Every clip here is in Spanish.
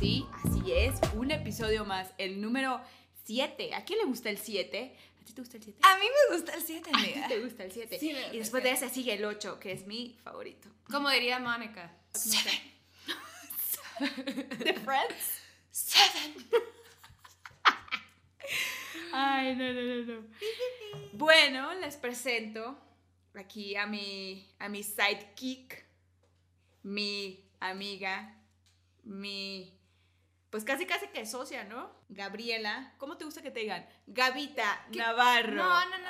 Sí, así es, un episodio más, el número 7. ¿A quién le gusta el 7? ¿A ti te gusta el 7? A mí me gusta el 7, ¿A ti amiga. te gusta el 7? Sí, me y después de ese sigue el 8, que es mi favorito. Como diría Mónica. ¿De Friends? Seven. Ay, no, no, no, no. Bueno, les presento aquí a mi, a mi sidekick, mi amiga, mi, pues casi casi que socia, ¿no? Gabriela, ¿cómo te gusta que te digan? Gavita Navarro. No, no, no,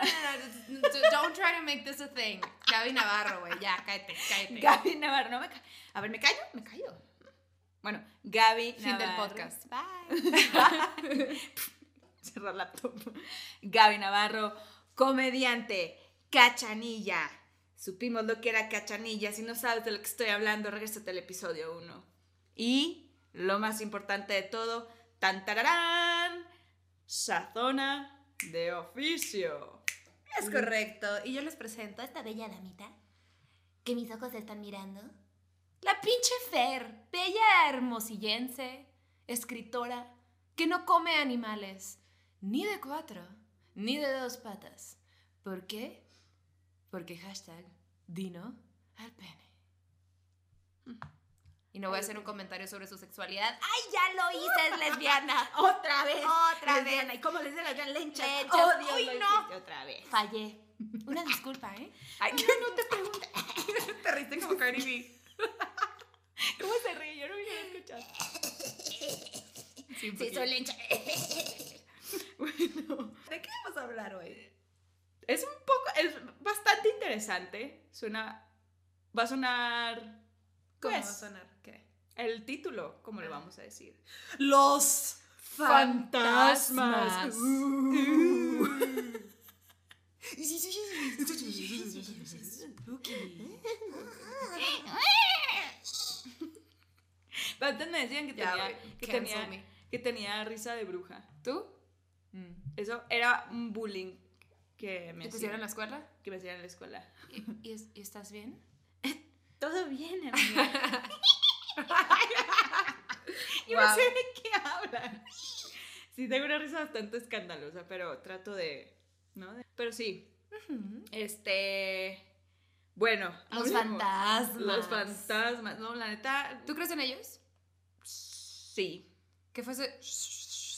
no, no. Don't try to make this a thing. Gaby Navarro, güey. Ya, cállate, cállate. Gaby Navarro, no me ca- A ver, ¿me callo? ¿Me callo? Bueno, Gaby Fin del podcast. Bye. Cerrar laptop. Gaby Navarro, comediante, cachanilla. Supimos lo que era cachanilla. Si no sabes de lo que estoy hablando, regrésate al episodio 1. Y lo más importante de todo, tan tararán, sazona de oficio. Es correcto. Y yo les presento a esta bella damita que mis ojos están mirando. La pinche Fer, bella hermosillense, escritora, que no come animales, ni de cuatro, ni de dos patas. ¿Por qué? Porque hashtag Dino al pene. Y no voy a hacer un comentario sobre su sexualidad. ¡Ay, ya lo hice! ¡Es lesbiana! Otra vez. Otra Lesbiana. vez. ¿Y cómo les de la lencha? Lenchas. Oh, Dios, ¡Uy, lo no! otra vvez. Fallé. Una disculpa, ¿eh? Ay, yo no te pregunto. Te riste como Cardi B. ¿Cómo se ríe? Yo no me quiero escuchar. Sí, Sí, soy lencha. bueno, ¿De qué vamos a hablar hoy? es un poco, es bastante interesante. Suena, va a sonar, ¿Cómo pues, va a sonar? El título, ¿cómo le Ah. vamos a decir? Los fantasmas. Antes me decían que Ya, tenía, que, tenía, que tenía risa de bruja. ¿Tú? Mm. Eso era un bullying que me ¿Te hacían, en la escuela? que me hacían en la escuela. ¿Y, y y estás bien? Todo bien, amiga. Yo Wow. no sé de qué hablan. Sí, tengo una risa bastante escandalosa, pero trato de. ¿No? Pero sí. Este. Bueno. Los fantasmas. Los fantasmas. No, la neta. ¿Tú crees en ellos? Sí. ¿Qué fuese?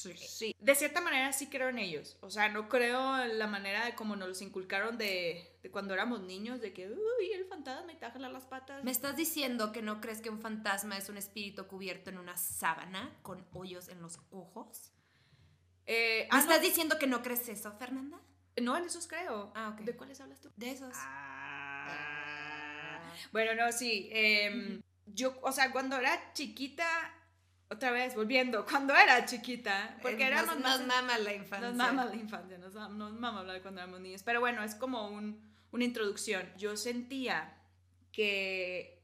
Sí. De cierta manera sí creo en ellos. O sea, no creo en la manera de como nos los inculcaron de, de cuando éramos niños, de que, uy, el fantasma y te las patas. ¿Me estás diciendo que no crees que un fantasma es un espíritu cubierto en una sábana con hoyos en los ojos? Eh, ¿Me ah, estás diciendo que no crees eso, Fernanda? no, en esos creo. Ah, ok. ¿De cuáles hablas tú? De esos. Ah. Bueno, no, sí. em, yo, o sea, cuando era chiquita, otra vez volviendo, cuando era chiquita, porque Eh, éramos nos, más. nos mama la infancia. Nos mama la infancia, nos, nos mama hablar cuando éramos niños. Pero bueno, es como un, una introducción. Yo sentía que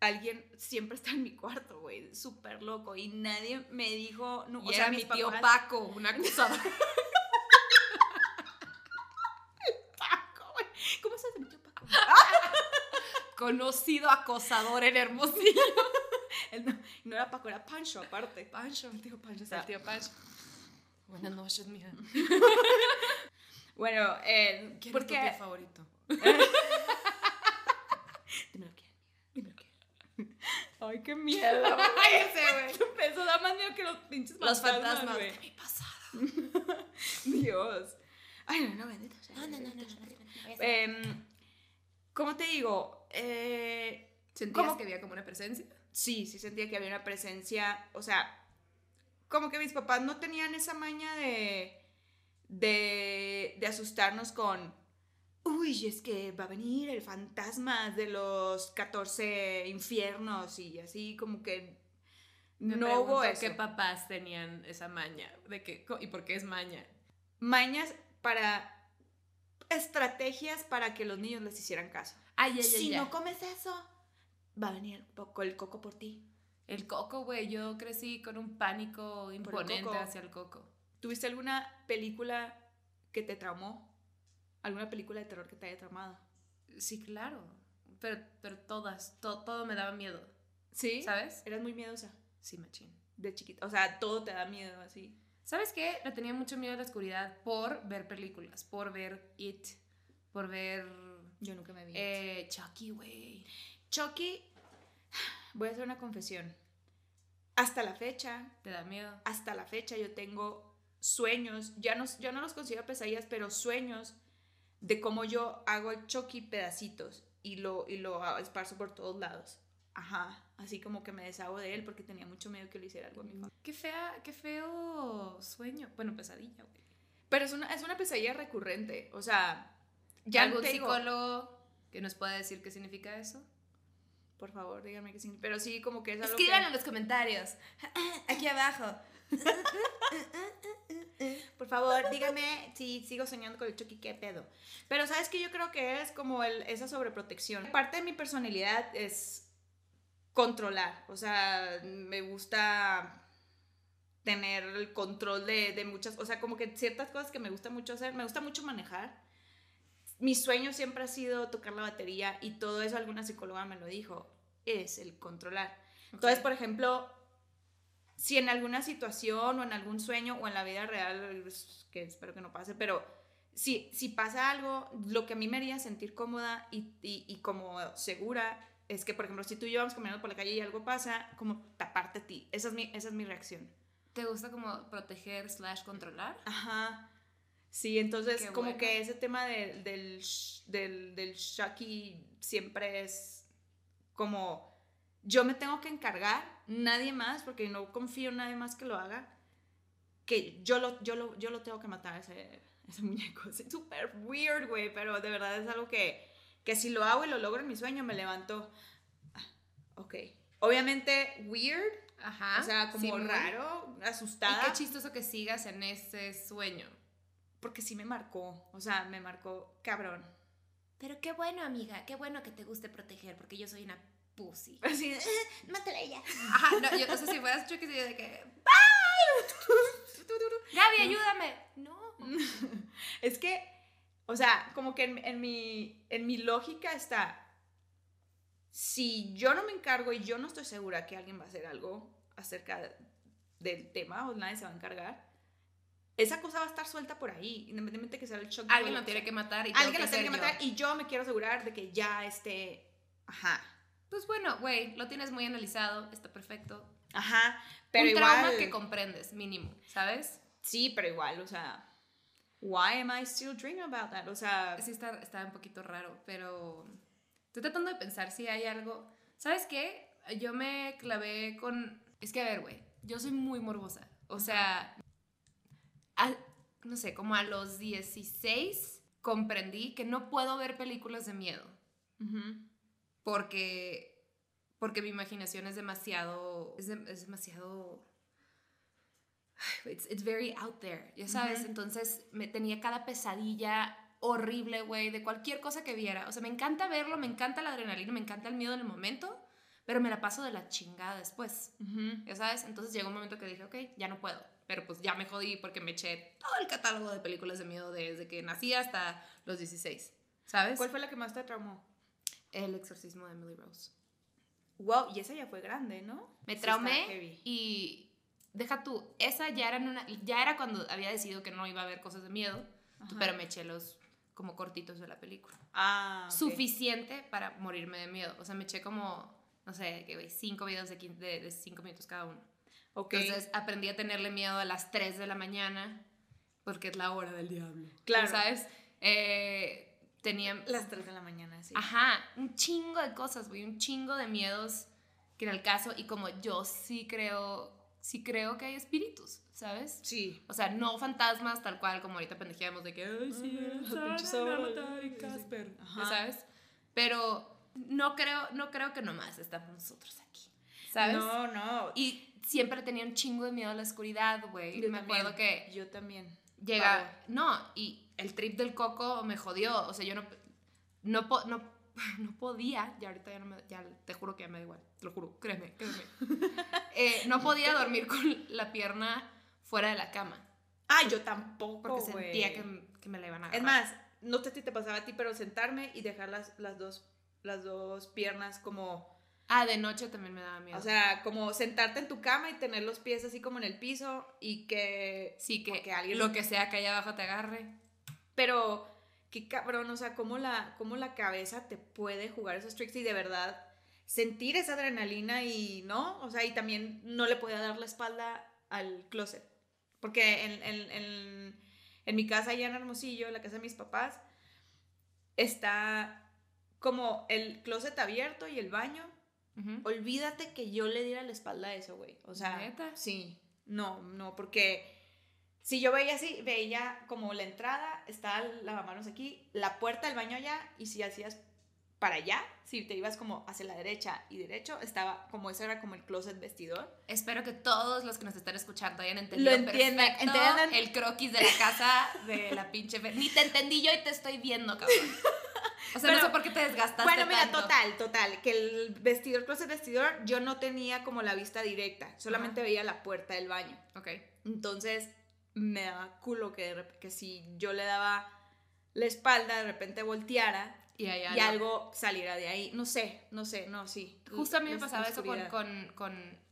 alguien siempre está en mi cuarto, güey, súper loco. Y nadie me dijo. No, Y o era sea, mi tío Paco, un acusador. Paco, güey. ¿Cómo se hace mi tío Paco? conocido acosador en Hermosillo. Él no, era Paco, era Pancho, aparte. Pancho. El tío Pancho. o El tío Pancho. Buenas noches, mija. Bueno, eh, ¿Quién porque... es tu tío favorito? Dímelo quién, dímelo quién. Ay, qué miedo. Ese, güey. Eso da más miedo que los pinches Los fantasmas güey. de mi pasado. Dios. Ay, no, no, bendito sea. No, no, no, no. Em, ¿Cómo te digo? Eh, ¿Sentías ¿cómo? que había como una presencia? Sí, sí sentía que había una presencia, o sea, como que mis papás no tenían esa maña de, de, de asustarnos con, uy, es que va a venir el fantasma de los 14 infiernos y así como que Me no hubo eso. ¿Qué papás tenían esa maña? ¿De co- ¿Y por qué es maña? Mañas para estrategias para que los niños les hicieran caso. Ay, ay, ay, si ay. no comes eso, va a venir el coco por ti. El coco, güey. Yo crecí con un pánico imponente hacia el coco. ¿Tuviste alguna película que te traumó? ¿Alguna película de terror que te haya traumado? Sí, claro. Pero, pero todas, to- todo me daba miedo. ¿Sí? ¿Sabes? Eras muy miedosa. Sí, machín. de chiquita. O sea, todo te da miedo así. ¿Sabes qué? Le tenía mucho miedo a la oscuridad por ver películas, por ver It, por ver Yo nunca me vi. eh, Chucky, güey. Chucky, voy a hacer una confesión. Hasta la fecha, ¿Te da miedo? hasta la fecha yo tengo sueños, ya no, yo no los considero pesadillas, pero sueños de cómo yo hago el Chucky pedacitos y lo, y lo esparzo por todos lados. Ajá, así como que me deshago de él porque tenía mucho miedo que le hiciera algo a mi familia. Qué fea, qué feo sueño. Bueno, pesadilla, güey. Pero es una, es una pesadilla recurrente, o sea, ¿Ya algún digo- psicólogo que nos pueda decir qué significa eso? Por favor, díganme que sí. Pero sí, como que es algo Escríbanlo en los comentarios. Aquí abajo. Por favor, díganme si sigo soñando con el Chucky, qué pedo. Pero sabes que yo creo que es como el, esa sobreprotección. Parte de mi personalidad es controlar. O sea, me gusta tener el control de, de muchas... O sea, como que ciertas cosas que me gusta mucho hacer. Me gusta mucho manejar. Mi sueño siempre ha sido tocar la batería y todo eso alguna psicóloga me lo dijo. Es el controlar. Entonces, por ejemplo, si en alguna situación o en algún sueño o en la vida real, que espero que no pase, pero si, si pasa algo, lo que a mí me haría sentir cómoda y, y, y como segura es que, por ejemplo, si tú y yo vamos caminando por la calle y algo pasa, como taparte a ti. Esa es mi, esa es mi reacción. ¿Te gusta como proteger slash controlar? Ajá. Sí, entonces Qué como bueno. que ese tema de- del, del, del Shaki siempre es como yo me tengo que encargar, nadie más, porque no confío en nadie más que lo haga, que yo lo, yo lo, yo lo tengo que matar ese, ese muñeco. Es súper weird, güey, pero de verdad es algo que, que si lo hago y lo logro en mi sueño, me levanto. ah, Ok. Obviamente weird, Ajá. o sea, como sí, raro, Y asustada. qué chistoso que sigas en ese sueño. Porque sí me marcó, o sea, me marcó cabrón. Pero qué bueno, amiga, qué bueno que te guste proteger, porque yo soy una pussy. Así, de, "Eh, mátala a ella. Ajá, no, yo, o sea, si fueras Chucky sería de que, Gaby, ayúdame. No. Es que, o sea, como que en, en mi, en mi lógica está, si yo no me encargo y yo no estoy segura que alguien va a hacer algo acerca del tema o nadie se va a encargar, esa cosa va a estar suelta por ahí, independientemente que sea el shock. Alguien lo tiene que matar y Alguien lo tiene que matar yo. y yo me quiero asegurar de que ya esté, ajá, Pues bueno, güey, lo tienes muy analizado, está perfecto. ajá, pero Un trauma igual, que comprendes, mínimo, ¿sabes? sí, pero igual, o sea, why am I still dreaming about that? O sea, Sí está, está un poquito raro, pero estoy tratando de pensar si hay algo. ¿Sabes qué? Yo me clavé con... Es que, a ver, güey, yo soy muy morbosa. O sea, a- no sé, como a los 16 comprendí que no puedo ver películas de miedo ujú. porque, porque mi imaginación es demasiado... Es, de- es demasiado... It's, it's very out there, ya sabes. Ujú. Entonces me tenía cada pesadilla horrible, güey, de cualquier cosa que viera. O sea, me encanta verlo, me encanta la adrenalina, me encanta el miedo en el momento, pero me la paso de la chingada después, Ujú. ya sabes. Entonces llegó un momento que dije, ok, ya no puedo. Pero pues ya me jodí porque me eché todo el catálogo de películas de miedo desde que nací hasta los 16, ¿sabes? ¿Cuál fue la que más te traumó? El exorcismo de Emily Rose. Wow, y esa ya fue grande, ¿no? Me traumé y deja tú, esa ya era, en una, ya era cuando había decidido que no iba a ver cosas de miedo, Ajá. pero me eché los como cortitos de la película. Ah. Suficiente para morirme de miedo. O sea, me eché como, no sé, cinco videos de, de, de cinco minutos cada uno. Ok. Entonces aprendí a tenerle miedo a las 3 de la mañana porque es la hora del diablo. Claro. ¿Sabes? Eh, tenía... Las 3 de la mañana, sí. Ajá, un chingo de cosas, güey, un chingo de miedos que en el caso, y como yo sí creo, sí creo que hay espíritus, ¿sabes? Sí. O sea, no fantasmas tal cual como ahorita pendejeamos de que, ay, sí, sí. Casper, Ajá. ¿ya ¿sabes? Pero no creo, no creo que nomás estamos nosotros aquí, ¿sabes? No, no. Y siempre tenía un chingo de miedo a la oscuridad, güey. Yo Me también, acuerdo que Yo también. llega, no, y el trip del coco me jodió, o sea, yo no, no, no, no podía, ya ahorita ya no me, ya te juro que ya me da igual, te lo juro, créeme, créeme. Eh, no podía dormir con la pierna fuera de la cama, Ah, yo tampoco, porque sentía que, que me la iban a agarrar. Es más, no sé si te pasaba a ti, pero sentarme y dejar las, las, dos, las dos piernas como Ah, de noche también me daba miedo. O sea, como sentarte en tu cama y tener los pies así como en el piso y que... sí, que, porque alguien- lo que sea que allá abajo te agarre. Pero, qué cabrón, o sea, cómo la, cómo la cabeza te puede jugar esos tricks y de verdad sentir esa adrenalina y, ¿no? O sea, y también no le podía dar la espalda al closet. Porque en, en, en, en mi casa allá en Hermosillo, la casa de mis papás, está como el closet abierto y el baño. Olvídate que yo le diera la espalda a eso, güey. O sea, ¿Neta? sí. No, no, porque si yo veía así, veía como la entrada, estaba el lavamanos aquí, la puerta del baño allá, y si hacías para allá, si te ibas como hacia la derecha y derecho, estaba como eso era como el closet vestidor. Espero que todos los que nos están escuchando hayan entendido Lo entiendan, perfecto entiendan. el croquis de la casa de la pinche. Ni te entendí yo y te estoy viendo, cabrón. O sea, no Pero- sé por qué te desgastaste Bueno, mira, tanto. total, total, que el vestidor, closet vestidor, yo no tenía como la vista directa, solamente veía la puerta del baño. Ok. Entonces me daba culo que, que si yo le daba la espalda, de repente volteara Y, y algo saliera de ahí. No sé, no sé, no, sí. Justo a mí me pasaba eso con, con, con-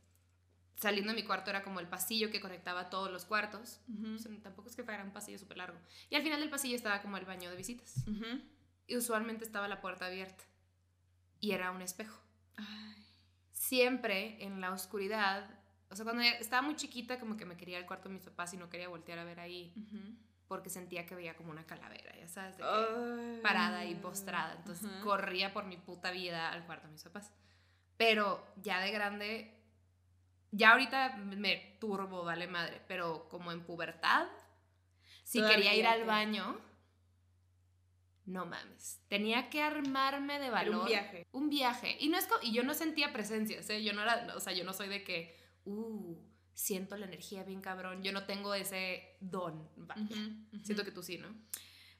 Saliendo de mi cuarto era como el pasillo que conectaba todos los cuartos. Ujú, O sea, tampoco es que fuera un pasillo súper largo. Y al final del pasillo estaba como el baño de visitas. ujú. Y usualmente estaba la puerta abierta. Y era un espejo. Ay, Siempre en la oscuridad. O sea, cuando estaba muy chiquita, como que me quería al cuarto de mis papás y no quería voltear a ver ahí. Porque sentía que veía como una calavera, ya sabes, de que parada y postrada. Entonces corría por mi puta vida al cuarto de mis papás. Pero ya de grande, ya ahorita me turbo, vale madre. Pero como en pubertad, si quería ir al baño, no mames. Tenía que armarme de Era valor. un viaje. Un viaje. Y, no es y yo no sentía presencias, ¿eh? Yo no era, o sea, yo no soy de que, uh, siento la energía bien cabrón. Yo no tengo ese don. vaya. Siento que tú sí, ¿no?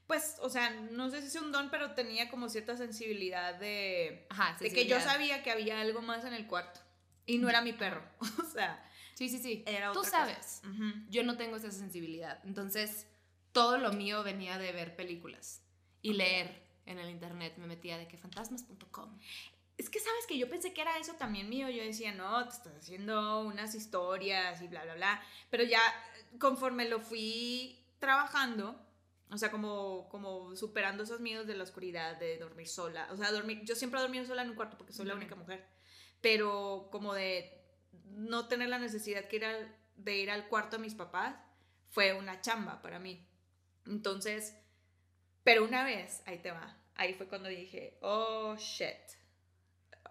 Pues, o sea, no sé si es un don, pero tenía como cierta sensibilidad de... Ajá, De que yo sabía que había algo más en el cuarto. Y no era mi perro. O sea, Sí, sí, sí. era Tú otra sabes. cosa. Yo no tengo esa sensibilidad. Entonces, todo lo mío venía de ver películas y leer en el internet. Me metía de que fantasmas.com. Es que sabes que yo pensé que era eso también mío. Yo decía, no, te estás haciendo unas historias y bla, bla, bla. Pero ya conforme lo fui trabajando, o sea, como, como superando esos miedos de la oscuridad, de dormir sola. O sea, dormir, yo siempre he dormido sola en un cuarto porque soy la Ujú. única mujer. Pero como de no tener la necesidad que ir al- de ir al cuarto de mis papás fue una chamba para mí. Entonces, pero una vez, ahí te va, ahí fue cuando dije, oh shit,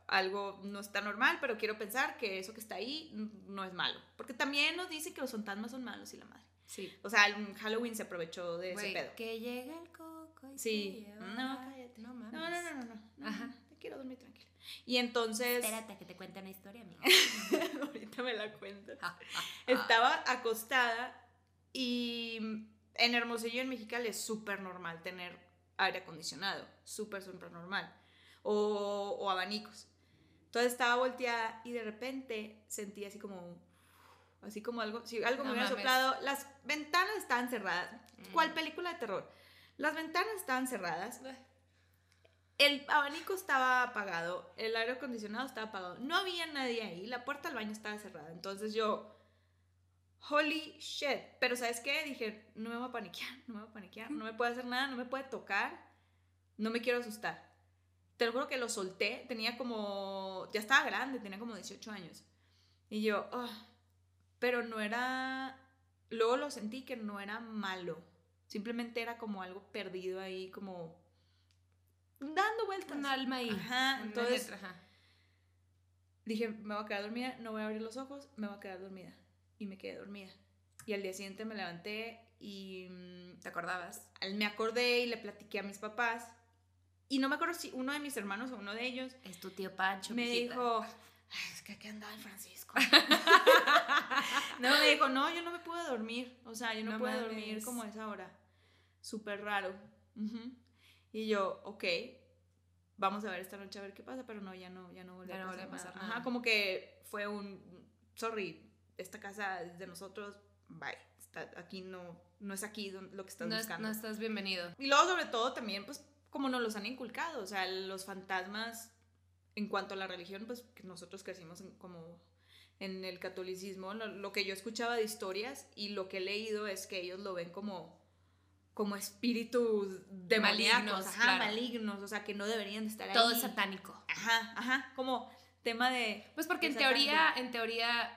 algo no está normal, pero quiero pensar que eso que está ahí no es malo. Porque también nos dice que los fantasmas son malos y la madre. Sí. O sea, Halloween se aprovechó de ese pedo. que llega el coco y Sí. lleva- No, cállate. No mames. No, no, no, no, no. Ajá. te quiero dormir tranquila. Y entonces, Espérate que te cuente una historia, amiga. ahorita me la cuento. Ah, Estaba acostada y en Hermosillo, en Mexicali, es súper normal tener aire acondicionado. Súper, súper normal. O, o abanicos. Entonces estaba volteada y de repente sentí así como. Así como algo. Si algo me hubiera mames. soplado. Las ventanas estaban cerradas. Mm. ¿Cuál película de terror? Las ventanas estaban cerradas. El abanico estaba apagado, el aire acondicionado estaba apagado, no había nadie ahí, la puerta del baño estaba cerrada. Entonces yo, holy shit. Pero ¿sabes qué? Dije, no me voy a paniquear, no me voy a paniquear, no me puede hacer nada, no me puede tocar, no me quiero asustar. Te lo juro que lo solté, tenía como, ya estaba grande, tenía como 18 años. Y yo, "Ah", pero no era, luego lo sentí que no era malo, simplemente era como algo perdido ahí, como dando vueltas. Un alma ahí. Ajá, entonces letra, ajá. dije, me voy a quedar dormida, no voy a abrir los ojos, me voy a quedar dormida. Y me quedé dormida. Y al día siguiente me levanté y mm, ¿Te acordabas? me acordé y le platiqué a mis papás. Y no me acuerdo si uno de mis hermanos o uno de ellos Es tu tío Pancho. me mijita. dijo, "Ay, es que aquí andaba el Francisco. no, me dijo, no, yo no me pude dormir. O sea, yo no, No pude dormir como a esa hora. Súper raro. Ujú. Y yo, ok, vamos a ver esta noche a ver qué pasa, pero no, ya no, ya no volvió a no pasar, nada. Ajá, como que fue un, sorry, esta casa es de nosotros, bye. Está, aquí no, no es aquí lo que estás No, es- buscando. no estás bienvenido. Y luego, sobre todo, también, pues, como nos los han inculcado, o sea, los fantasmas en cuanto a la religión, pues que nosotros crecimos en- como en el catolicismo, lo, lo que yo escuchaba de historias y lo que he leído es que ellos lo ven como como espíritus demoníacos, Malignos, ajá, claro. malignos, o sea, que no deberían de estar Todo ahí. es satánico. Ajá, ajá, como tema de Pues porque en teoría, en teoría,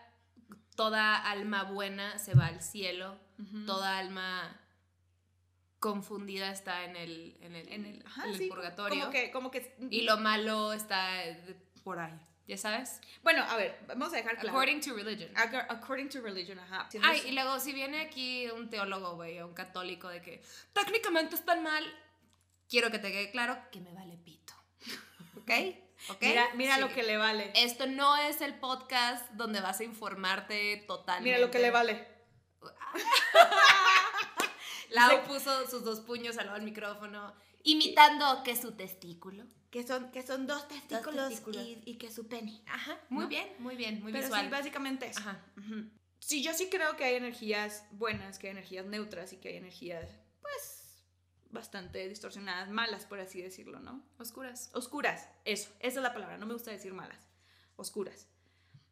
toda alma buena se va al cielo, toda alma confundida está en el, en el, en el, ajá, en el sí, purgatorio. Como que, como que Y lo malo está por ahí, ¿ya sabes? Bueno, a ver, vamos a dejar claro. According to religion. Ac- according to religion, ajá. Si no Ay, es- y luego si viene aquí un teólogo, güey, o un católico de que técnicamente están mal, quiero que te quede claro que me vale pito. ¿Ok? Mira, mira Sí. lo que le vale. Esto no es el podcast donde vas a informarte totalmente. Mira lo que le vale. Lau puso sus dos puños al lado del micrófono, imitando que su testículo. Que son, que son dos testículos, testículos. Y, y que su pene. Ajá, muy ¿No? bien, muy bien, muy Pero visual. sí, básicamente eso. Ajá. Sí, yo sí creo que hay energías buenas, que hay energías neutras y que hay energías, pues, bastante distorsionadas, malas, por así decirlo, ¿no? Oscuras. Oscuras, eso, esa es la palabra, no me gusta decir malas, oscuras.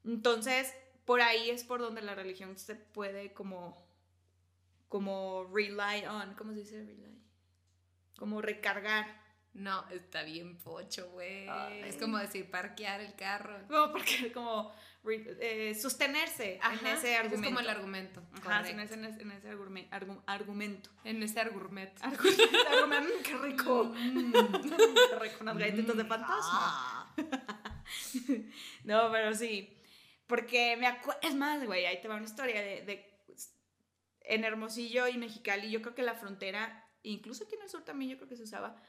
Entonces, por ahí es por donde la religión se puede como, como rely on, ¿cómo se dice rely? Como recargar. No, está bien pocho, güey. Es como decir parquear el carro. Como, porque, como eh, sostenerse en Ajá, ese argumento. Es como el argumento. Ajá, en ese, en ese, en ese argumen- argu- argumento. En ese argumento. Argumento, argumento, qué rico. qué rico, unas galletitas de fantasma. No, pero sí. Porque me acuerdo. Es más, güey, ahí te va una historia de, de- En Hermosillo y Mexicali, yo creo que la frontera, incluso aquí en el sur también, yo creo que se usaba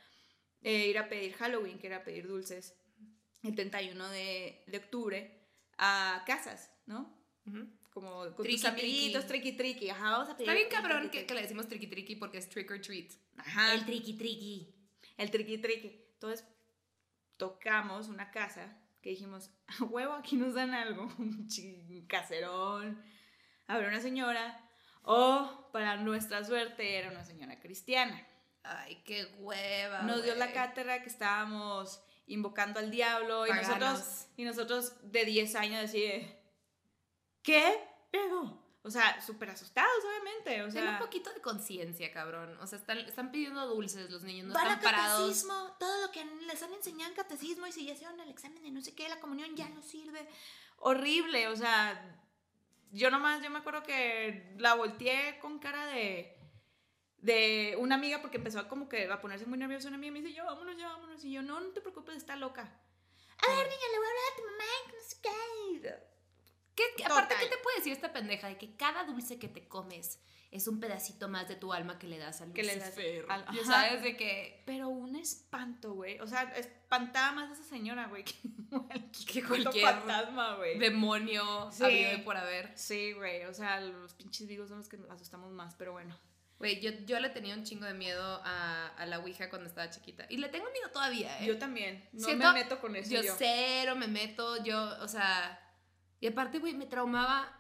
eh, ir a pedir Halloween, que era pedir dulces, el 31 de, de octubre, a casas, ¿no? Como con Triqui, tus amiguitos, triqui triqui. Ajá, vamos a pedir. Está bien cabrón triqui, que, triqui. que le decimos tricky tricky porque es trick or treat. Ajá. El tricky tricky. El triqui triqui. Entonces tocamos una casa que dijimos, a huevo, aquí nos dan algo, un caserón. Habrá una señora. O para nuestra suerte era una señora cristiana. Ay, qué hueva. Nos dio la cátedra que estábamos invocando al diablo y Paganos. nosotros, y nosotros de 10 años así de, ¿qué? Pero, o sea, súper asustados obviamente, o Ten sea, un poquito de conciencia, cabrón. O sea, están, están pidiendo dulces los niños, no Van están a parados. catecismo, todo lo que les han enseñado en catecismo y si ya hicieron el examen de no sé qué, la comunión ya no sirve. Horrible, o sea, yo nomás, yo me acuerdo que la volteé con cara de de una amiga porque empezó a como que a ponerse muy nerviosa una amiga y me dice yo vámonos ya vámonos y yo no no te preocupes está loca a ver niña le voy a hablar a tu mamá no sé qué ¿Qué, aparte. ¿qué te puede decir esta pendeja? De que cada dulce que te comes es un pedacito más de tu alma que le das al Que Lucifer. Ya sabes de que... pero un espanto güey o sea espantaba más a esa señora güey que Que cualquier fantasma güey Demonio Sí. habido por haber. Sí, güey, o sea, los pinches vivos son los que nos asustamos más, pero bueno. Güey, yo, yo le tenía un chingo de miedo a, a la Ouija cuando estaba chiquita. Y le tengo miedo todavía, ¿eh? Yo también, no Siento- me meto con eso yo, yo. cero me meto, yo, o sea... Y aparte, güey, me traumaba...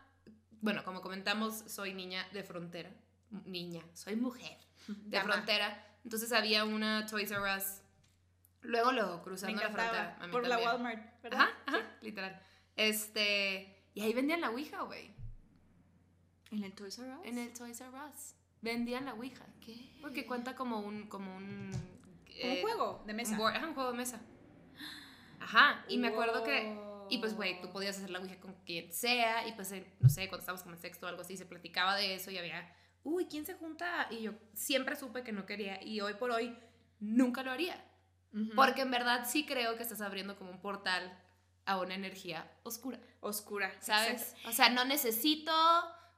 Bueno, como comentamos, soy niña de frontera. Niña, soy mujer de frontera. Entonces había una Toys R Us. Luego, luego, cruzando la frontera. por la. Walmart, ¿verdad? Ajá, ajá, literal. Este... Y ahí vendían la Ouija, güey. ¿En el Toys R Us? En el Toys R Us. Vendían la Ouija. ¿Qué? Porque cuenta como un... Como un, Como eh, un juego de mesa. Un, board- ajá, un juego de mesa. Ajá. Y me acuerdo que... Y pues, güey, tú podías hacer la Ouija con quien sea. Y pues, eh, no sé, cuando estábamos como en sexto o algo así, se platicaba de eso y había, uy, ¿quién se junta? Y yo siempre supe que no quería. Y hoy por hoy nunca lo haría. Porque en verdad sí creo que estás abriendo como un portal a una energía oscura. Oscura, ¿Sabes? exacto. O sea, no necesito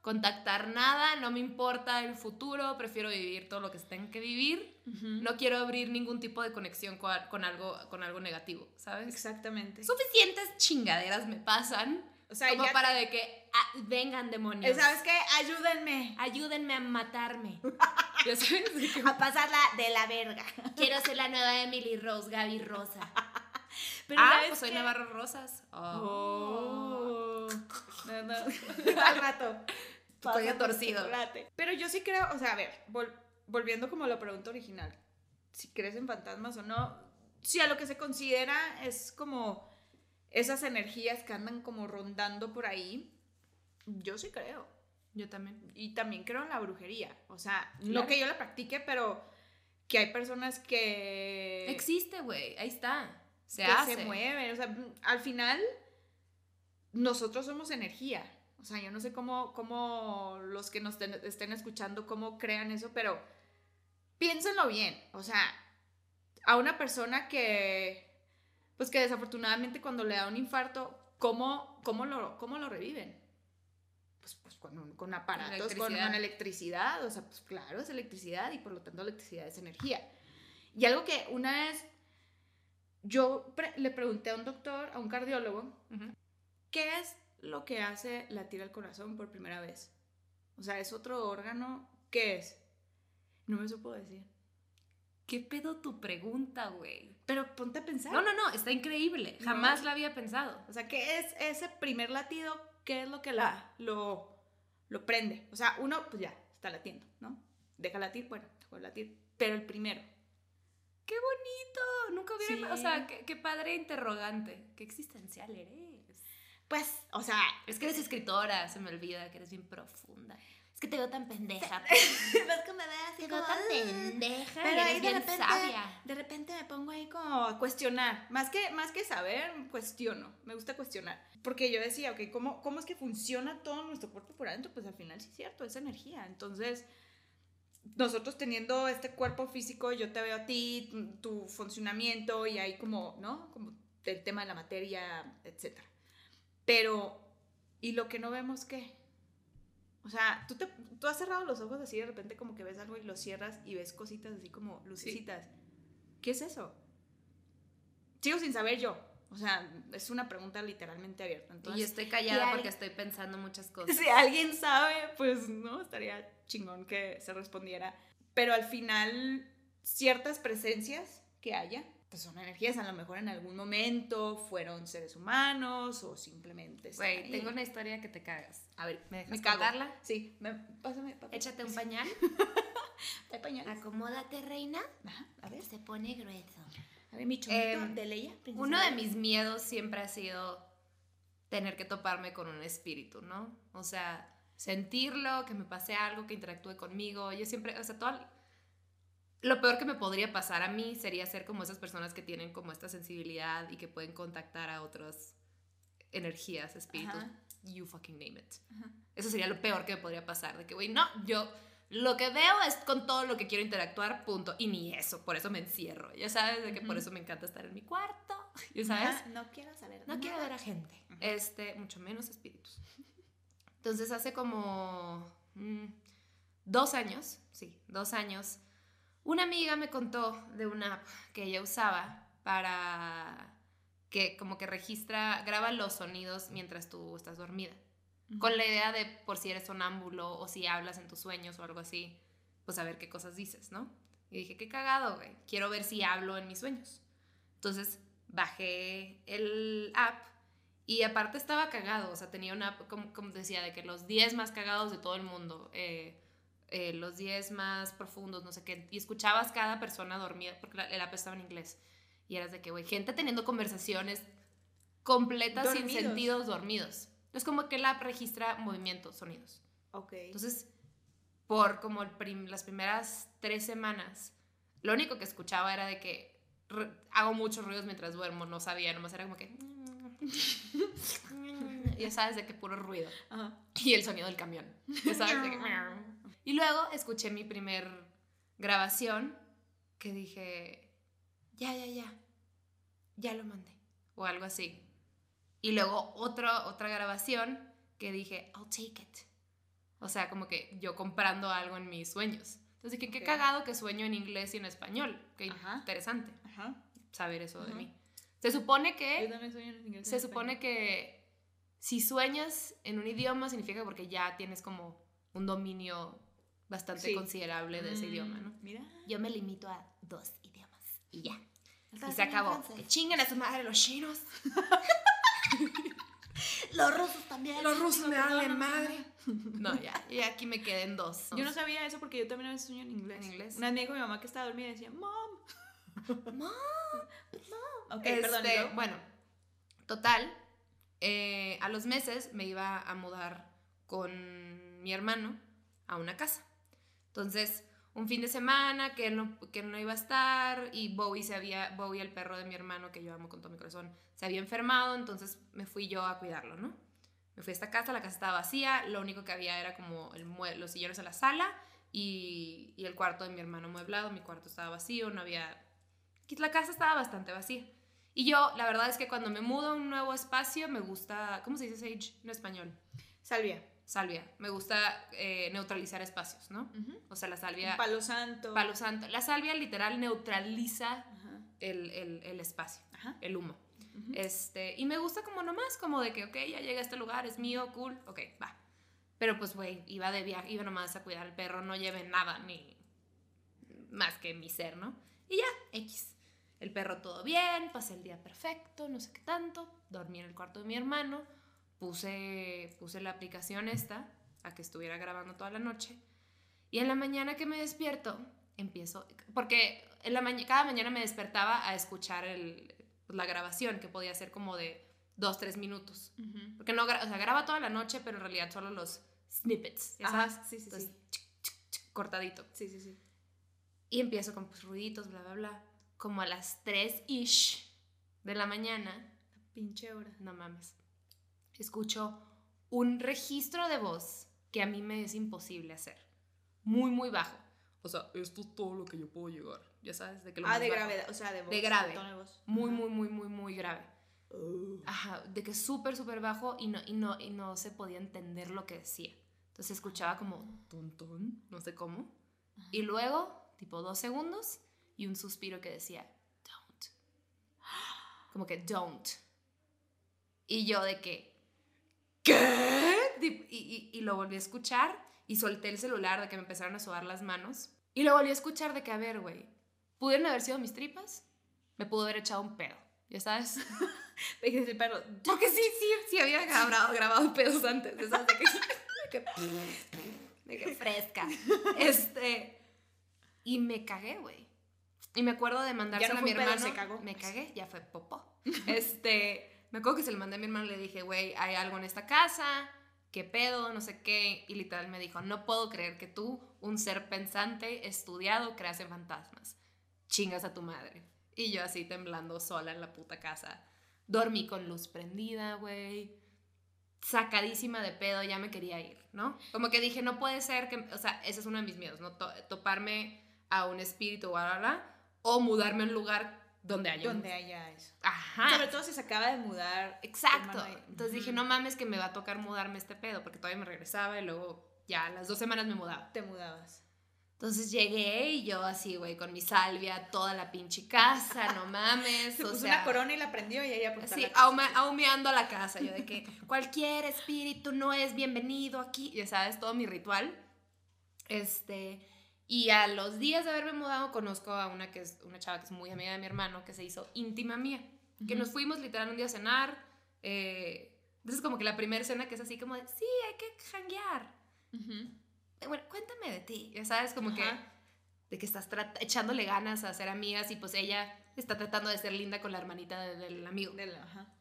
contactar nada, no me importa el futuro, prefiero vivir todo lo que tenga que vivir. No quiero abrir ningún tipo de conexión con, con algo, con algo negativo, ¿sabes? Exactamente. Suficientes chingaderas me pasan O sea, como para de que ah, vengan demonios. ¿Sabes qué? Ayúdenme Ayúdenme a matarme. ¿Ya sabes? A pasarla de la verga. Quiero ser la nueva Emily Rose, Gaby Rosa. Pero ah, ¿sabes pues soy? Navarro Rosas. Oh. Oh. No, no. Al rato. Pásame torcido. chocolate. Pero yo sí creo, o sea, a ver, vol- volviendo como a la pregunta original, si crees en fantasmas o no, si a lo que se considera es como esas energías que andan como rondando por ahí, yo sí creo. Yo también. Y también creo en la brujería. O sea, no Claro. que yo la practique, pero que hay personas que... Existe, güey. Ahí está. Se que hace. se mueven. O sea, al final, nosotros somos energía. O sea, yo no sé cómo, cómo los que nos ten- estén escuchando, cómo crean eso, pero piénsenlo bien. O sea, a una persona que, pues que desafortunadamente cuando le da un infarto, ¿cómo, cómo, lo, cómo lo reviven? Pues, pues con, un- con aparatos, con, electricidad. con electricidad. O sea, pues claro, es electricidad y por lo tanto electricidad es energía. Y algo que una vez yo pre- le pregunté a un doctor, a un cardiólogo. ¿qué es lo que hace latir el corazón por primera vez? O sea, ¿es otro órgano? ¿Qué es? No me supo decir. ¿Qué pedo tu pregunta, güey? Pero ponte a pensar. No, no, no. Está increíble. No. Jamás la había pensado. O sea, ¿qué es ese primer latido? ¿Qué es lo que la, lo, lo prende? O sea, uno, pues ya, está latiendo, ¿no? Deja latir, bueno, dejó de latir. Pero el primero. ¡Qué bonito! Nunca hubiera... Sí. O sea, qué, qué padre interrogante. Qué existencial eres. Pues, o sea, Es que eres escritora, se me olvida que eres bien profunda. Es que te veo tan pendeja. ves que me ve así Te veo tan "Ah". pendeja Pero y eres de bien repente, sabia. de repente me pongo ahí como a cuestionar. Más que, más que saber, cuestiono. Me gusta cuestionar. Porque yo decía, ok, ¿cómo, ¿cómo es que funciona todo nuestro cuerpo por adentro? Pues al final sí es cierto, es energía. Entonces, nosotros teniendo este cuerpo físico, yo te veo a ti, tu- tu funcionamiento y ahí como, ¿no? Como el tema de la materia, etc. Pero, ¿y lo que no vemos qué? O sea, ¿tú, te, tú has cerrado los ojos así de repente como que ves algo y lo cierras y ves cositas así como lucecitas. ¿Qué es eso? Sigo sin saber yo. O sea, es una pregunta literalmente abierta. Y Entonces, estoy callada y porque estoy pensando muchas cosas. si alguien sabe, pues no, estaría chingón que se respondiera. Pero al final, ciertas presencias que haya, pues son energías, a lo mejor en algún momento fueron seres humanos o simplemente... Güey, tengo una historia que te cagas. A ver, ¿Me dejas me cago. contarla? Sí, me, pásame, papá. Échate un pañal. Hay pañales. Acomódate, reina. Ajá, a ver, Se pone grueso. a ver, mi Em, de Leia. Uno de mis miedos siempre ha sido tener que toparme con un espíritu, ¿no? O sea, sentirlo, que me pase algo, que interactúe conmigo. Yo siempre, o sea, todo... Lo peor que me podría pasar a mí sería ser como esas personas que tienen como esta sensibilidad y que pueden contactar a otras energías, espíritus, Ajá. you fucking name it. Ajá. Eso sería lo peor que me podría pasar, de que, güey, no, yo lo que veo es con todo lo que quiero interactuar, punto. Y ni eso, por eso me encierro. Ya sabes, de que por eso me encanta estar en mi cuarto, ya sabes. No quiero saber No quiero ver a gente, este, mucho menos espíritus. Entonces hace como mm, dos años, sí, dos años, una amiga me contó de una app que ella usaba para que como que registra, graba los sonidos mientras tú estás dormida. Con la idea de por si eres sonámbulo o si hablas en tus sueños o algo así, pues a ver qué cosas dices, ¿no? Y dije, qué cagado, güey. Quiero ver si hablo en mis sueños. Entonces bajé el app y aparte estaba cagado. O sea, tenía una app, como, como decía, de que los 10 más cagados de todo el mundo. eh, eh, los 10 más profundos, no sé qué. Y escuchabas cada persona dormida, porque la- el app estaba en inglés. Y eras de que, güey, gente teniendo conversaciones completas sin Dormidos. sentidos dormidos. Es como que la app registra movimientos, sonidos. Ok. Entonces, por como el prim- las primeras tres semanas, lo único que escuchaba era de que hago muchos ruidos mientras duermo, no sabía, nomás era como que... ya sabes de qué puro ruido. Ajá. Y el sonido del camión. Ya sabes de que... Y luego escuché mi primer grabación que dije, ya, ya, ya, ya lo mandé. O algo así. Y luego otro, otra grabación que dije, I'll take it. O sea, como que yo comprando algo en mis sueños. Entonces dije, qué Ok. cagado que sueño en inglés y en español. Qué Ajá. interesante Ajá. saber eso de Ujú. mí. Se supone Yo que, también sueño en inglés. se supone que si sueñas en un idioma significa porque ya tienes como un dominio bastante Sí. considerable de ese idioma, ¿no? Mm, Mira. Yo me limito a dos idiomas y ya. Y se acabó. Que chinguen a su madre los chinos. Los rusos también. rusos me no, madre. No, ya. Y aquí me quedé en dos. Yo no sabía eso porque yo también a veces sueño en inglés. ¿En inglés? Una me dijo mi mamá que estaba dormida decía, Mom. Mom. Ok, Este, perdón. ¿y luego? bueno, Total, eh, a los meses me iba a mudar con mi hermano a una casa. Entonces, un fin de semana que él no, que no iba a estar y Bowie, se había, Bowie, el perro de mi hermano, que yo amo con todo mi corazón, se había enfermado, entonces me fui yo a cuidarlo, ¿no? Me fui a esta casa, la casa estaba vacía, lo único que había era como el los sillones en la sala y, y el cuarto de mi hermano mueblado, mi cuarto estaba vacío, no había... La casa estaba bastante vacía. Y yo, la verdad es que cuando me mudo a un nuevo espacio, me gusta, ¿cómo se dice sage en español? Salvia. Salvia. Me gusta eh, neutralizar espacios, ¿no? O sea, la salvia... palo santo. Palo santo. La salvia literal neutraliza el, el, el, espacio, el humo. este, y me gusta como nomás, como de que, ok, ya llegué a este lugar, es mío, cool, ok, va. Pero pues, güey, iba de viaje, iba nomás a cuidar al perro, no lleve nada, ni más que mi ser, ¿no? Y ya, X. El perro todo bien, pasé el día perfecto, no sé qué tanto, dormí en el cuarto de mi hermano puse, puse la aplicación esta a que estuviera grabando toda la noche. Y en la mañana que me despierto, empiezo, porque en la cada mañana me despertaba a escuchar el, la grabación, que podía ser como de dos, tres minutos. Porque no, o sea, graba toda la noche, pero en realidad solo los snippets, Ajá, sí, sí, sí. cortadito. Sí, sí, sí. Y empiezo con pues, ruiditos, bla, bla, bla. Como a las 3-ish de la mañana. pinche hora. No mames escucho un registro de voz que a mí me es imposible hacer. Muy, muy bajo. O sea, esto es todo lo que yo puedo llegar. Ya sabes, de que lo Ah, de gravedad, o sea, de voz. De grave. Muy, muy, muy, muy, muy grave. Ajá, de que súper, súper bajo y no, y, no, y no se podía entender lo que decía. Entonces escuchaba como ton, no sé cómo. Y luego, tipo dos segundos y un suspiro que decía, don't. Como que don't. Y yo de que, ¿qué? Y, y, lo volví a escuchar y solté el celular de que me empezaron a sudar las manos. Y lo volví a escuchar de que, a ver, güey, ¿pudieron haber sido mis tripas? Me pudo haber echado un pedo, ¿ya sabes? el perro. Porque sí, sí, sí había grabado, grabado pedos antes, ¿sabes? De que, de que, fresca. Este, y me cagué, güey. Y me acuerdo de mandárselo a mi hermano. se cagó. Me cagué, ya fue popó. Este, me acuerdo que se lo mandé a mi hermano y le dije, güey, hay algo en esta casa, qué pedo, no sé qué. Y literal me dijo, no puedo creer que tú, un ser pensante, estudiado, creas en fantasmas. Chingas a tu madre. Y yo así temblando sola en la puta casa. Dormí con luz prendida, güey. Sacadísima de pedo, ya me quería ir, ¿no? Como que dije, no puede ser que, o sea, ese es uno de mis miedos, ¿no? toparme a un espíritu o bla, o mudarme a un lugar donde haya donde haya eso ajá sobre todo si se acaba de mudar exacto entonces dije no mames que me va a tocar mudarme este pedo porque todavía me regresaba y luego ya las dos semanas me mudaba te mudabas entonces llegué y yo así, güey, con mi salvia, toda la pinche casa, no mames. Se puso una corona y la prendió y ella Sí, ahumeando la casa. Yo de que cualquier espíritu no es bienvenido aquí. Ya sabes, todo mi ritual. Este, y a los días de haberme mudado, conozco a una, que es, una chava que es muy amiga de mi hermano, que se hizo íntima mía. Que nos fuimos literal un día a cenar. Eh, entonces, como que la primera cena que es así como de, sí, hay que janguear. Eh, bueno, cuéntame de ti. Ya sabes, como que de que estás echándole ganas a ser amigas y pues ella está tratando de ser linda con la hermanita del amigo.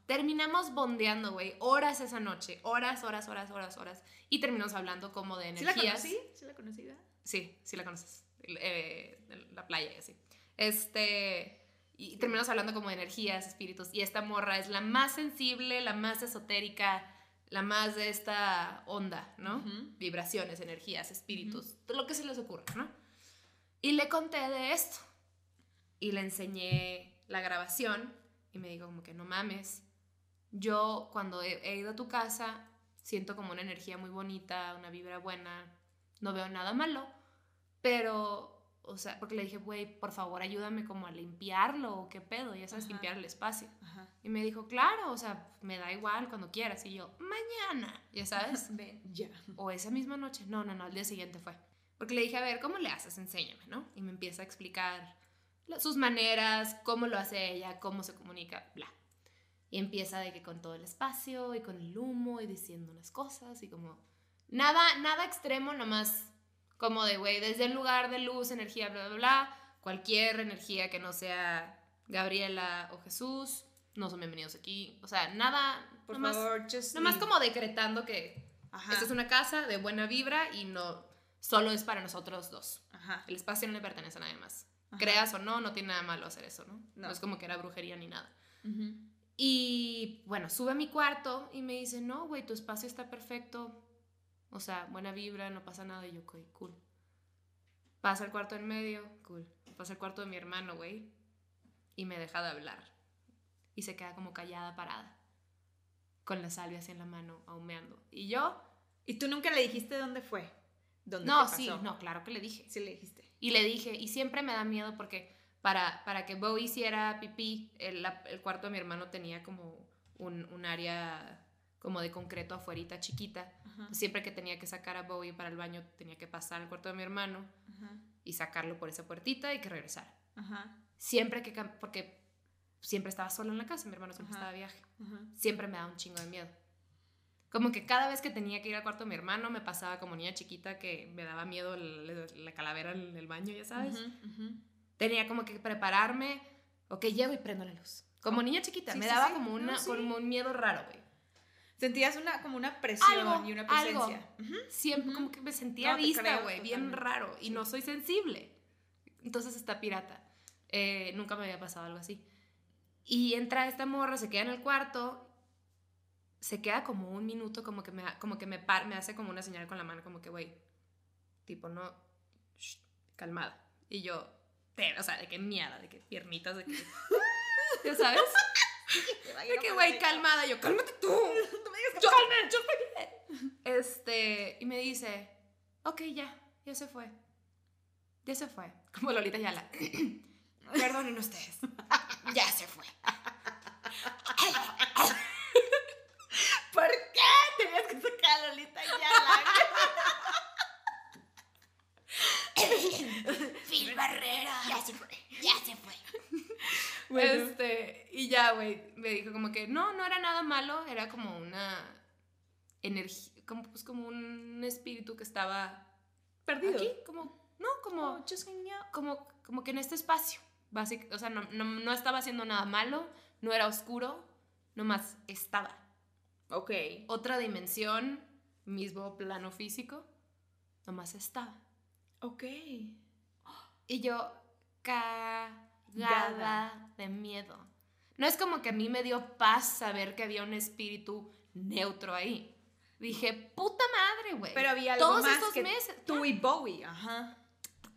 Terminamos bondeando, güey, horas esa noche, horas, horas, horas, horas, horas. Y terminamos hablando como de energías. ¿Sí la conocí? ¿Sí la conocida? Sí, sí la conoces. Eh, la playa y así. Este. Y terminamos hablando como de energías, espíritus. Y esta morra es la más sensible, la más esotérica, la más de esta onda, ¿no? Vibraciones, energías, espíritus, lo que se les ocurra, ¿no? Y le conté de esto. Y le enseñé la grabación. Y me dijo como que no mames. Yo cuando he ido a tu casa siento como una energía muy bonita, una vibra buena. No veo nada malo pero, o sea, porque le dije, güey, por favor ayúdame como a limpiarlo o qué pedo, ya sabes, limpiar el espacio. Y me dijo, claro, o sea, me da igual cuando quieras. Y yo, mañana, ya sabes. Ven, ya. O esa misma noche. No, no, no, al día siguiente fue. Porque le dije, a ver, ¿cómo le haces? Enséñame, ¿no? Y me empieza a explicar sus maneras, cómo lo hace ella, cómo se comunica, bla. Y empieza de que con todo el espacio y con el humo y diciendo unas cosas y como nada, nada extremo, nomás como de, güey, desde el lugar de luz, energía, bla, bla, bla, cualquier energía que no sea Gabriela o Jesús, no son bienvenidos aquí. O sea, nada, Por nomás, favor, just nomás como decretando que Ajá. esta es una casa de buena vibra y no solo es para nosotros dos. Ajá. El espacio no le pertenece a nadie más. Ajá. Creas o no, no tiene nada malo hacer eso, ¿no? No. No, es como que era brujería ni nada. Y bueno, sube a mi cuarto y me dice, no, güey, tu espacio está perfecto. O sea, buena vibra, no pasa nada. Y yo, ok, cool. Pasa al cuarto en medio, cool. Pasa al cuarto de mi hermano, güey. Y me deja de hablar. Y se queda como callada, parada. Con la salvia así en la mano, ahumeando. Y yo, ¿Y tú nunca le dijiste dónde fue? ¿Dónde no, te sí, no, claro que le dije. Sí le dijiste. Y le dije, y siempre me da miedo porque para, para que Bo hiciera pipí, el, el cuarto de mi hermano tenía como un, un área como de concreto afuerita chiquita. Ajá. Siempre que tenía que sacar a Bowie para el baño, tenía que pasar al cuarto de mi hermano Ajá. y sacarlo por esa puertita y que regresara. Ajá. Siempre que, porque siempre estaba solo en la casa, mi hermano siempre estaba de viaje. Siempre me daba un chingo de miedo. Como que cada vez que tenía que ir al cuarto de mi hermano me pasaba como niña chiquita que me daba miedo la, la calavera en el baño, ya sabes. Tenía como que prepararme, ok, llego y prendo la luz. Como niña chiquita, Sí, me sí, daba sí. como, una, No, como un miedo raro, güey. Sentías una, como una presión Algo, y una algo. presencia. Ujú. Siempre Ujú. como que me sentía No, vista, güey, bien raro. Y no soy sensible. Entonces está pirata. Eh, nunca me había pasado algo así. Y entra esta morra, se queda en el cuarto, se queda como un minuto, como que me, como que me, par- me hace como una señal con la mano, como que, güey, tipo, no, shh, calmada. Y yo, te, o sea, de que miada, de que piernitas, de que, ya sabes, de que, güey, calmada. Yo, cálmate tú. No me digas que Yo, calma, yo. Este, y me dice, ok, ya, ya se fue. Ya se fue. Como Lolita Yala. Perdonen ustedes. Ya se fue. ¿Por qué tenías que sacar a Lolita Yala? Phil Barrera. Ya se fue, ya se fue. Bueno. Este, y ya, güey, me dijo como que no, no era nada malo, era como una energía, como, pues como un espíritu que estaba Perdido. aquí, como, no, como, Oh, como, como que en este espacio, básico, o sea, no, no, no estaba haciendo nada malo, no era oscuro, nomás estaba. Ok. Otra dimensión, mismo plano físico, nomás estaba. Ok. Y yo. Cagada de miedo. No es como que a mí me dio paz saber que había un espíritu neutro ahí. Dije, puta madre, güey. Pero había algo Todos más que meses. tú y Bowie, ajá.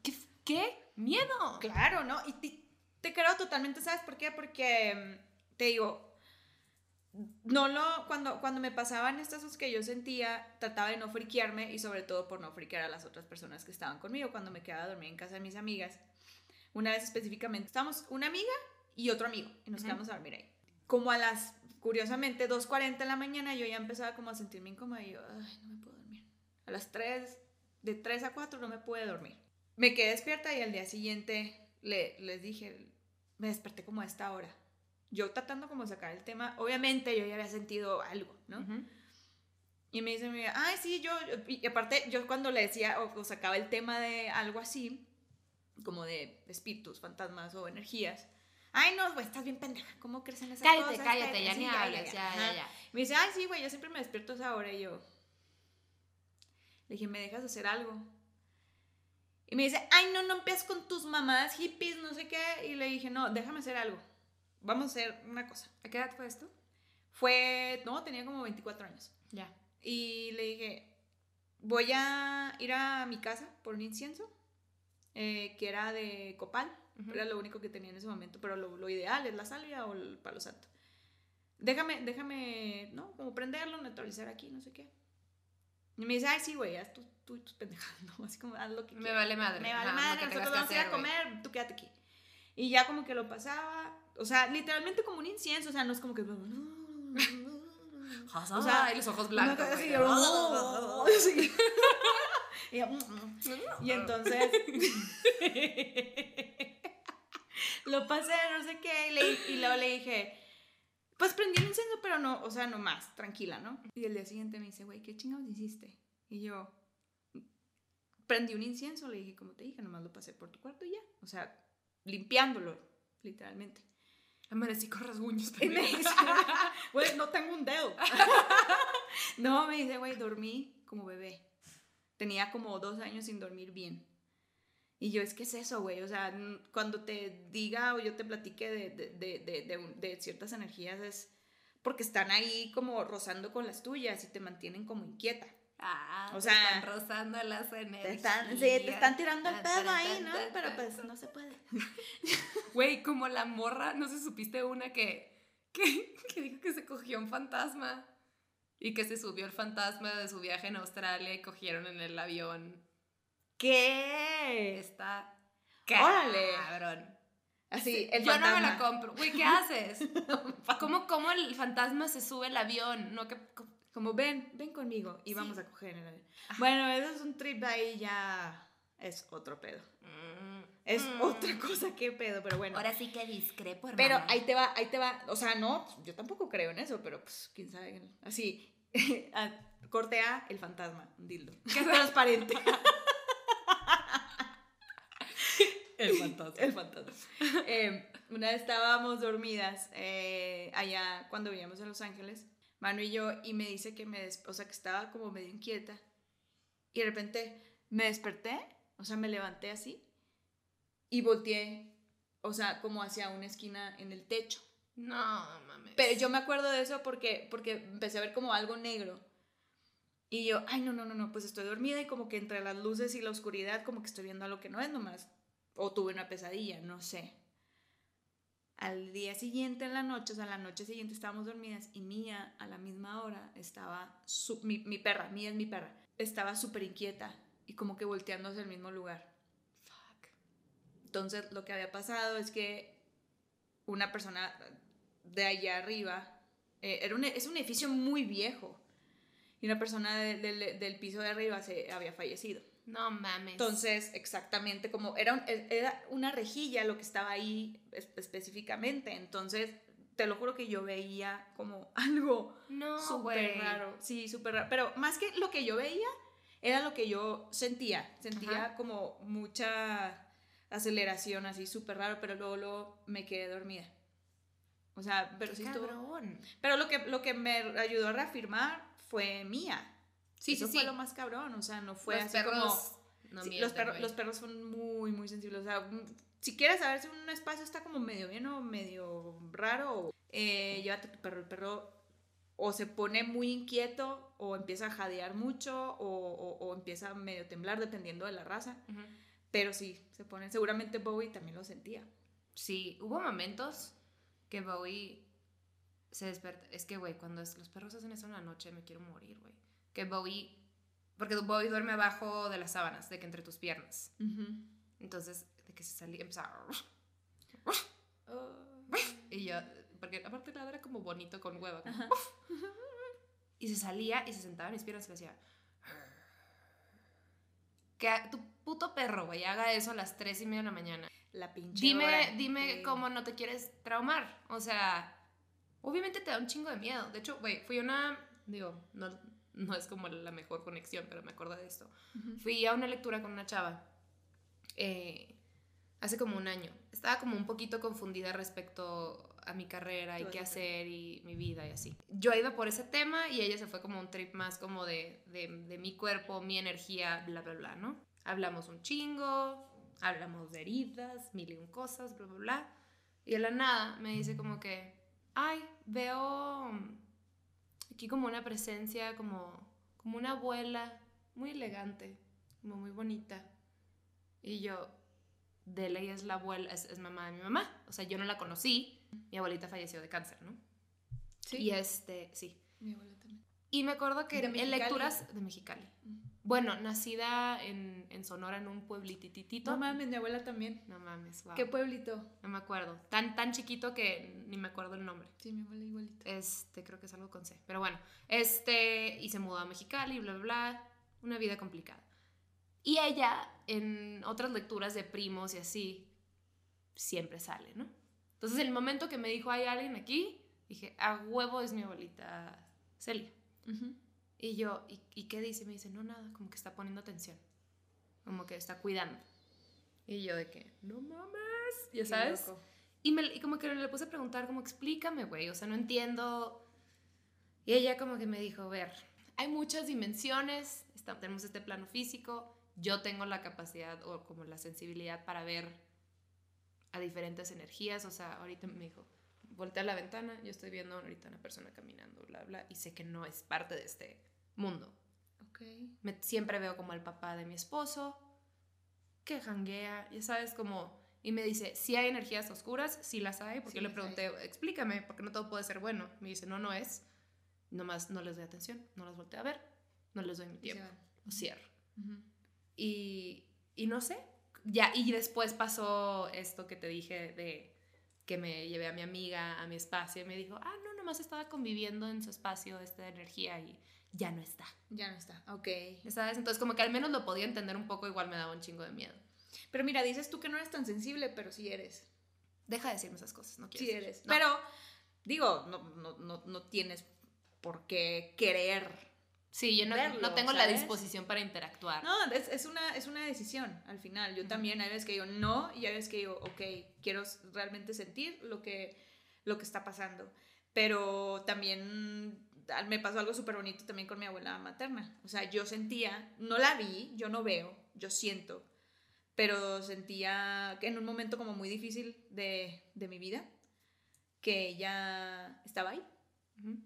¿Qué? qué? Miedo. Claro, ¿no? Y te, te creo totalmente, ¿sabes por qué? Porque mm, te digo, no lo, cuando, cuando me pasaban estas cosas que yo sentía, trataba de no friquearme y sobre todo por no friquear a las otras personas que estaban conmigo cuando me quedaba a dormir en casa de mis amigas. Una vez específicamente, estábamos una amiga y otro amigo y nos Ujú. quedamos a dormir ahí. Como a las, curiosamente, 2.40 de la mañana yo ya empezaba como a sentirme incómoda y yo, ay, no me puedo dormir. A las 3, de 3 a 4 no me pude dormir. Me quedé despierta y al día siguiente le, les dije, me desperté como a esta hora. Yo tratando como sacar el tema, obviamente yo ya había sentido algo, ¿no? Ujú. Y me dice, ay, sí, yo, y aparte yo cuando le decía o, o sacaba el tema de algo así, como de espíritus, fantasmas o energías, ay, no, güey, estás bien pendeja, ¿cómo crees en esas Cállate, cosas? cállate, ya Sí, ni hables, ya, Ajá. ya, ya. Me dice, ay, sí, güey, yo siempre me despierto a esa hora y yo. Le dije, ¿me dejas hacer algo? Y me dice, ay, no, no empieces con tus mamadas hippies, no sé qué. Y le dije, no, déjame hacer algo. Vamos a hacer una cosa. ¿A qué edad fue esto? Fue, no, tenía como 24 años. Ya. Y le dije, voy a ir a mi casa por un incienso, eh, que era de copal. Ujú. Era lo único que tenía en ese momento, pero lo, lo ideal es la salvia o el palo santo. Déjame, déjame, ¿no? Como prenderlo, neutralizar aquí, no sé qué. Y me dice, ay, sí, güey, haz tú, tú y tus pendejadas, ¿no? Así como, haz lo que Me quieras. vale madre. Me vale Ajá, madre, nosotros vamos a ir a comer, tú quédate aquí. Y ya como que lo pasaba, o sea, literalmente como un incienso, o sea, no es como que... O sea, y los ojos blancos. Así. Y, yo, y entonces lo pasé, no sé qué, y, le- y luego le dije, pues prendí un incendio, pero no, o sea, no más, tranquila, ¿no? Y el día siguiente me dice, güey, ¿qué chingados hiciste? Y yo, prendí un incienso, le dije, como te dije, nomás lo pasé por tu cuarto y ya, o sea, limpiándolo, literalmente. Amanecí con rasguños. Y me dice, güey, no tengo un dedo. no, me dice, güey, dormí como bebé. Tenía como dos años sin dormir bien. Y yo, es que es eso, güey. O sea, cuando te diga o yo te platique de, de, de, de- ciertas energías es porque están ahí como rozando con las tuyas y te mantienen como inquieta. Ah, O te sea, están rozando las Te energías. están, sí, te están tirando el Ah, pedo ahí, ¿no? Pero pues no se puede. Güey, como la morra, no sé, supiste una que, que, que dijo que se cogió un fantasma y que se subió el fantasma de su viaje en Australia y cogieron en el avión. ¿Qué? Está Órale. cabrón. Así, el Yo no me la fantasma. compro. Güey, ¿qué haces? ¿Cómo, ¿Cómo el fantasma se sube al avión? No, que, Como ven, ven conmigo y Sí. vamos a coger en el avión. Bueno, eso es un trip ahí ya es otro pedo. Mm, Es mm. otra cosa que pedo, pero bueno. Ahora sí que discrepo, hermana. pero ahí te va, ahí te va. O sea, no, yo tampoco creo en eso, pero pues quién sabe. Así, corte A, el fantasma, un dildo. Que es transparente. El fantasma. El fantasma. Eh, una vez estábamos dormidas eh, allá cuando vivíamos en Los Ángeles, Manu y yo, y me dice que me, o sea, que estaba como medio inquieta. Y de repente me desperté, o sea, me levanté así y volteé, o sea, como hacia una esquina en el techo. No, mames. Pero yo me acuerdo de eso porque, porque empecé a ver como algo negro. Y yo, ay, no, no, no, no, pues estoy dormida y como que entre las luces y la oscuridad como que estoy viendo algo que no es nomás. O tuve una pesadilla, no sé. Al día siguiente, en la noche, o sea, la noche siguiente estábamos dormidas y Mía a la misma hora estaba, su- mi, mi perra, Mía es mi perra, estaba súper inquieta y como que volteando hacia el mismo lugar. Fuck. Entonces, lo que había pasado es que una persona de allá arriba, eh, era un, es un edificio muy viejo, y una persona de- del- del piso de arriba se había fallecido. No mames. Entonces, exactamente como era, un- era una rejilla lo que estaba ahí es- específicamente. Entonces, te lo juro que yo veía como algo no, súper raro. Sí, súper raro. Pero más que lo que yo veía, era lo que yo sentía. Sentía Ajá. como mucha aceleración así, súper raro, pero luego, luego me quedé dormida. O sea, pero sí estuvo-. Pero lo que, lo que me ayudó a reafirmar fue mía. Sí, Eso sí, fue sí. lo más cabrón. O sea, no fue los así perros como... no Sí, mienten, los, perros, güey. los perros son muy, muy sensibles. O sea, mm, si quieres saber si un espacio está como medio bien o medio raro, eh, llévate tu perro. El perro o se pone muy inquieto o empieza a jadear mucho o, o- o empieza a medio temblar dependiendo de la raza. Pero sí, se pone. Seguramente Bowie también lo sentía. Sí, hubo momentos que Bowie se despertó. Es que, güey, cuando es- los perros hacen eso en la noche, me quiero morir, güey. Que Bowie. Porque Bowie duerme abajo de las sábanas, de que entre tus piernas. Entonces, de que se salía, empezaba. Y yo, porque aparte nada era como bonito con hueva. como. Y se salía y se sentaba en mis piernas y le decía. Que tu puto perro, güey, haga eso a las 3 y media de la mañana. La pinche. Dime, hora. dime cómo no te quieres traumar. O sea, obviamente te da un chingo de miedo. De hecho, güey, fui a una. Digo, no, no es como la mejor conexión, pero me acuerdo de esto. Fui a una lectura con una chava eh, hace como un año. Estaba como un poquito confundida respecto a mi carrera y qué hacer y mi vida y así. Yo iba por ese tema y ella se fue como un trip más como de, de, de mi cuerpo, mi energía, bla, bla, bla, ¿no? Hablamos un chingo, hablamos de heridas, mil y un cosas, bla, bla, bla. Y de la nada me dice como que, ay, veo aquí como una presencia, como, como una abuela muy elegante, como muy bonita. Y yo, de ley es la abuela, es, es mamá de mi mamá. O sea, yo no la conocí. Mi abuelita falleció de cáncer, ¿no? Sí. Y este, sí. Mi abuela también. Y me acuerdo que ¿De en lecturas de Mexicali. Mm. Bueno, nacida en, en Sonora, en un pueblititito. No mames, mi abuela también. No mames, wow. ¿Qué pueblito? No me acuerdo. Tan, tan chiquito que ni me acuerdo el nombre. Sí, mi abuela igualito. Este, creo que es algo con C. Pero bueno, este, y se mudó a Mexicali, bla, bla, bla. Una vida complicada. Y ella, en otras lecturas de primos y así, siempre sale, ¿no? Entonces, el momento que me dijo, hay alguien aquí, dije, a huevo es mi abuelita Celia. Y yo, ¿y, y qué dice? Y me dice, no, nada, como que está poniendo atención. Como que está cuidando. Y yo de que, no mames, ya sabes. Y, me, y como que le puse a preguntar, como, explícame, güey, o sea, no entiendo. Y ella como que me dijo, a ver, hay muchas dimensiones, está, tenemos este plano físico, yo tengo la capacidad o como la sensibilidad para ver a diferentes energías, o sea, ahorita me dijo, voltea a la ventana, yo estoy viendo ahorita una persona caminando, bla, bla, y sé que no es parte de este mundo. Ok. Me- siempre veo como al papá de mi esposo, que janguea, ya sabes, como... Y me dice, si hay energías oscuras, sí las hay, porque Sí le pregunté, explícame, porque no todo puede ser bueno. Me dice, no, no es. Nomás no les doy atención, no las volteo a ver, no les doy mi tiempo, lo cierro. Y, y no sé, ya, y después pasó esto que te dije de que me llevé a mi amiga a mi espacio y me dijo, ah, no, nomás estaba conviviendo en su espacio esta energía y ya no está. Ya no está. Ok. ¿Sabes? Entonces como que al menos lo podía entender un poco, igual me daba un chingo de miedo. Pero mira, dices tú que no eres tan sensible, pero sí eres. Deja de decirme esas cosas, no quiero. Sí decir. eres. No. Pero, digo, no, no, no, no tienes por qué querer. sí, yo no, verlo, no tengo la disposición para interactuar. No, es, es una, es una decisión al final. Yo también, hay veces que digo no y hay veces que digo, ok, quiero realmente sentir lo que, lo que está pasando. Pero también me pasó algo súper bonito también con mi abuela materna. O sea, yo sentía, no la vi, yo no veo, yo siento, pero sentía que en un momento como muy difícil de, de mi vida, que ella estaba ahí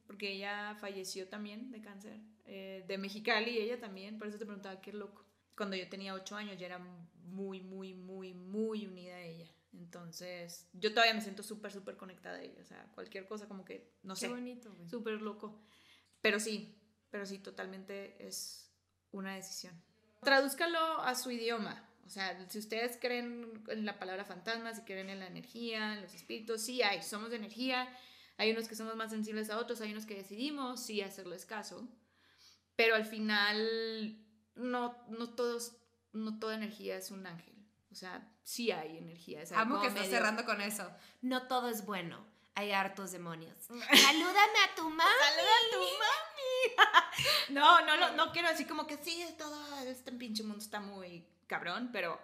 porque ella falleció también de cáncer, eh, de Mexicali, ella también, por eso te preguntaba qué loco. Cuando yo tenía ocho años, ya era muy, muy, muy, muy unida a ella. Entonces, yo todavía me siento súper, súper conectada a ella. O sea, cualquier cosa como que, no Qué sé, bonito, güey. súper loco. Pero sí, pero sí, totalmente es una decisión. Tradúzcalo a su idioma. O sea, si ustedes creen en la palabra fantasma, si creen en la energía, en los espíritus, sí hay, somos de energía. Hay unos que somos más sensibles a otros, hay unos que decidimos sí hacerles caso. Pero al final, no, no todos, no toda energía es un ángel. O sea, sí hay energía. es algo Amo que estás cerrando con eso. No todo es bueno. Hay hartos demonios. Salúdame a tu mamá. ¡Saluda a tu mami! no, no, lo- no quiero decir como que sí, todo, este pinche mundo está muy cabrón, pero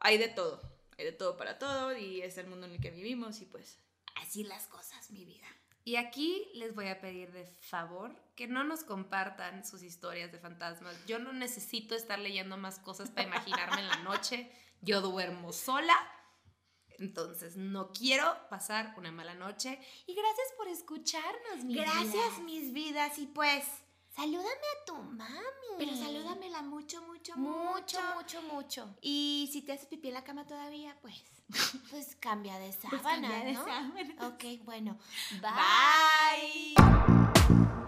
hay de todo. Hay de todo para todo y es el mundo en el que vivimos y pues así las cosas, mi vida. Y aquí les voy a pedir de favor que no nos compartan sus historias de fantasmas. Yo no necesito estar leyendo más cosas para imaginarme en la noche. Yo duermo sola. Entonces, no quiero pasar una mala noche. Y gracias por escucharnos, mi Gracias, mis vidas, y pues, Salúdame a tu mami. pero salúdamela mucho, mucho, Mucho, mucho, mucho. Y si te haces pipí en la cama todavía, pues, Pues cambia de pues cambia de ¿no? sábanas. Ok, bueno. Bye. Bye.